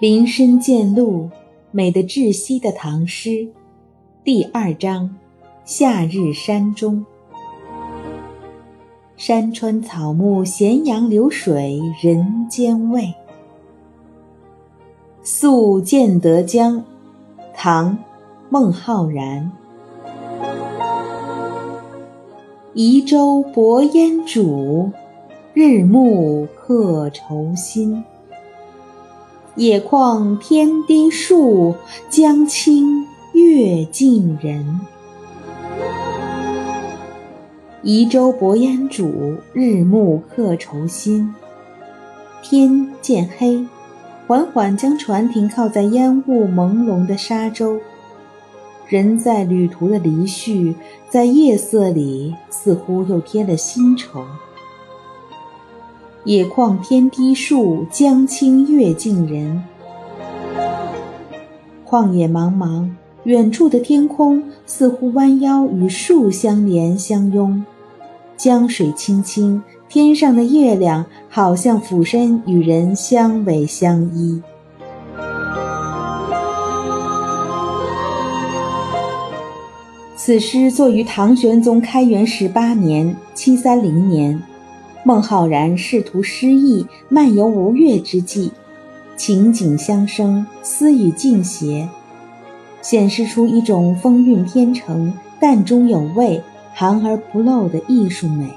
林深见鹿，美得窒息的唐诗，第二章：夏日山中。山川草木，咸阳流水人间味。宿建德江，唐·孟浩然。移舟泊烟渚，日暮客愁新。野旷天低树，江清月近人。移舟泊烟渚，日暮客愁新。天渐黑，缓缓将船停靠在烟雾朦胧的沙洲。人在旅途的离绪，在夜色里似乎又添了新愁。野旷天低树，江清月近人。旷野茫茫，远处的天空似乎弯腰与树相连相拥；江水清清，天上的月亮好像俯身与人相偎相依。此诗作于唐玄宗开元十八年（七三零年）。孟浩然仕途失意、漫游吴越之际，情景相生，思语尽谐，显示出一种风韵天成、淡中有味、含而不露的艺术美。